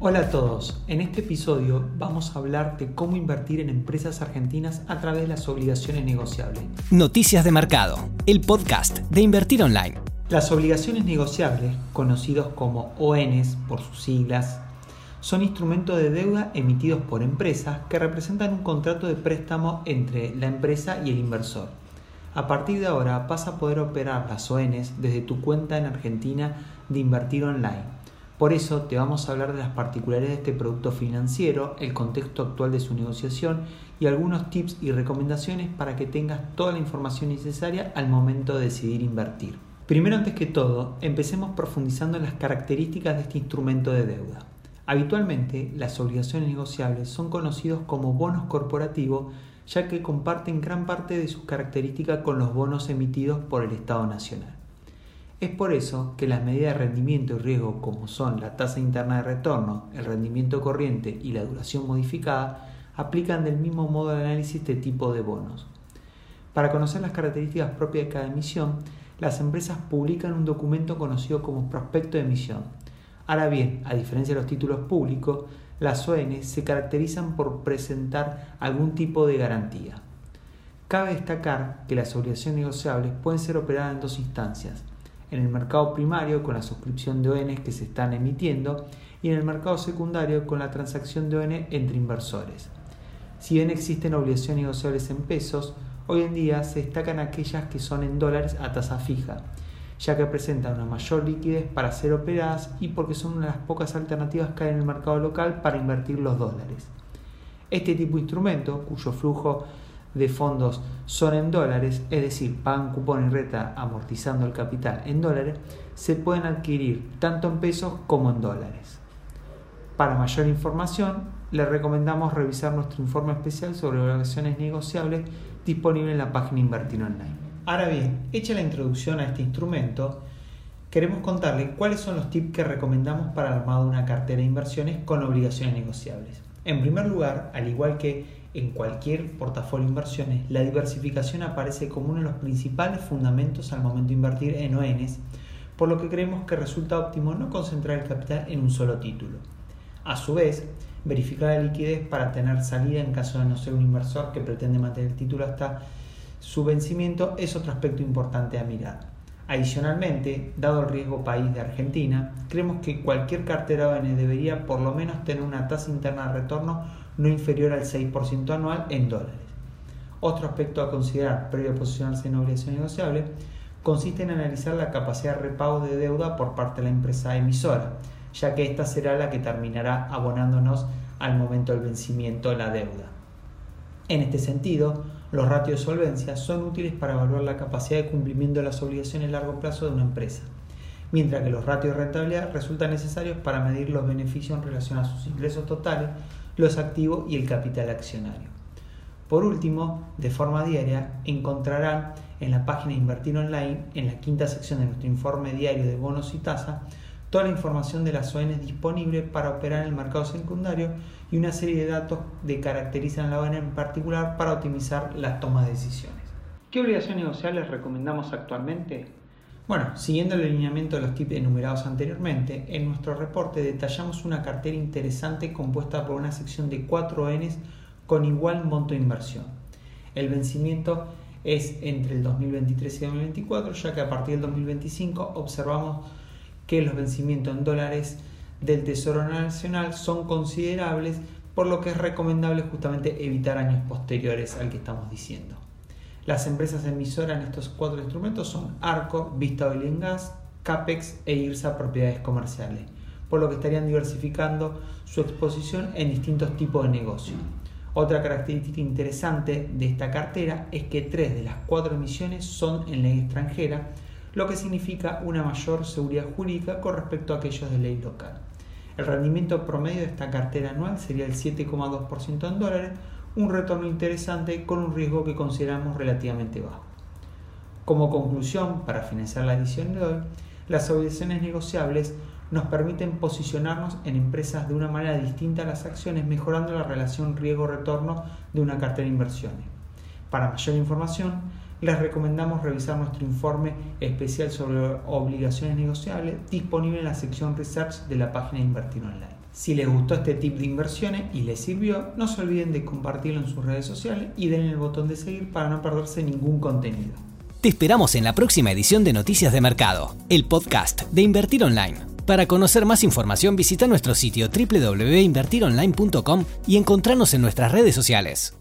Hola a todos, en este episodio vamos a hablar de cómo invertir en empresas argentinas a través de las obligaciones negociables. Noticias de Mercado, el podcast de Invertir Online. Las obligaciones negociables, conocidos como ONs por sus siglas, son instrumentos de deuda emitidos por empresas que representan un contrato de préstamo entre la empresa y el inversor. A partir de ahora vas a poder operar las ONs desde tu cuenta en Argentina de Invertir Online por eso te vamos a hablar de las particularidades de este producto financiero, el contexto actual de su negociación y algunos tips y recomendaciones para que tengas toda la información necesaria al momento de decidir invertir. Primero, antes que todo, empecemos profundizando en las características de este instrumento de deuda. Habitualmente, las obligaciones negociables son conocidos como bonos corporativos ya que comparten gran parte de sus características con los bonos emitidos por el Estado Nacional. Es por eso que las medidas de rendimiento y riesgo como son la tasa interna de retorno, el rendimiento corriente y la duración modificada aplican del mismo modo de análisis este tipo de bonos. Para conocer las características propias de cada emisión, las empresas publican un documento conocido como prospecto de emisión. Ahora bien, a diferencia de los títulos públicos, las ON se caracterizan por presentar algún tipo de garantía. Cabe destacar que las obligaciones negociables pueden ser operadas en dos instancias, en el mercado primario con la suscripción de ONs que se están emitiendo y en el mercado secundario con la transacción de ON entre inversores. Si bien existen obligaciones negociables en pesos, hoy en día se destacan aquellas que son en dólares a tasa fija, ya que presentan una mayor liquidez para ser operadas y porque son una de las pocas alternativas que hay en el mercado local para invertir los dólares. Este tipo de instrumento, cuyo flujo de fondos son en dólares, es decir, pagan cupón y reta amortizando el capital en dólares, se pueden adquirir tanto en pesos como en dólares. Para mayor información, le recomendamos revisar nuestro informe especial sobre obligaciones negociables disponible en la página Invertir Online. Ahora bien, hecha la introducción a este instrumento, queremos contarle cuáles son los tips que recomendamos para de una cartera de inversiones con obligaciones negociables. En primer lugar, al igual que en cualquier portafolio de inversiones, la diversificación aparece como uno de los principales fundamentos al momento de invertir en ONs, por lo que creemos que resulta óptimo no concentrar el capital en un solo título. A su vez, verificar la liquidez para tener salida en caso de no ser un inversor que pretende mantener el título hasta su vencimiento es otro aspecto importante a mirar. Adicionalmente, dado el riesgo país de Argentina, creemos que cualquier cartera ON debería por lo menos tener una tasa interna de retorno no inferior al 6% anual en dólares. Otro aspecto a considerar previo a posicionarse en obligación negociable consiste en analizar la capacidad de repago de deuda por parte de la empresa emisora, ya que esta será la que terminará abonándonos al momento del vencimiento de la deuda. En este sentido, los ratios de solvencia son útiles para evaluar la capacidad de cumplimiento de las obligaciones a largo plazo de una empresa, mientras que los ratios de rentabilidad resultan necesarios para medir los beneficios en relación a sus ingresos totales los activos y el capital accionario. Por último, de forma diaria, encontrarán en la página Invertir Online, en la quinta sección de nuestro informe diario de bonos y tasa, toda la información de las ONs disponible para operar en el mercado secundario y una serie de datos que caracterizan a la ON en particular para optimizar las tomas de decisiones. ¿Qué obligaciones negociables recomendamos actualmente? Bueno, siguiendo el alineamiento de los tips enumerados anteriormente, en nuestro reporte detallamos una cartera interesante compuesta por una sección de 4 Ns con igual monto de inversión. El vencimiento es entre el 2023 y 2024, ya que a partir del 2025 observamos que los vencimientos en dólares del Tesoro Nacional son considerables, por lo que es recomendable justamente evitar años posteriores al que estamos diciendo. Las empresas emisoras en estos cuatro instrumentos son Arco, Vista Oil Gas, Capex e IRSA Propiedades Comerciales, por lo que estarían diversificando su exposición en distintos tipos de negocio. Otra característica interesante de esta cartera es que tres de las cuatro emisiones son en ley extranjera, lo que significa una mayor seguridad jurídica con respecto a aquellos de ley local. El rendimiento promedio de esta cartera anual sería el 7,2% en dólares, un retorno interesante con un riesgo que consideramos relativamente bajo. Como conclusión, para financiar la edición de hoy, las obligaciones negociables nos permiten posicionarnos en empresas de una manera distinta a las acciones, mejorando la relación riesgo-retorno de una cartera de inversiones. Para mayor información, les recomendamos revisar nuestro informe especial sobre obligaciones negociables disponible en la sección Research de la página Invertir Online. Si les gustó este tip de inversiones y les sirvió, no se olviden de compartirlo en sus redes sociales y denle el botón de seguir para no perderse ningún contenido. Te esperamos en la próxima edición de Noticias de Mercado, el podcast de Invertir Online. Para conocer más información visita nuestro sitio www.invertironline.com y encontrarnos en nuestras redes sociales.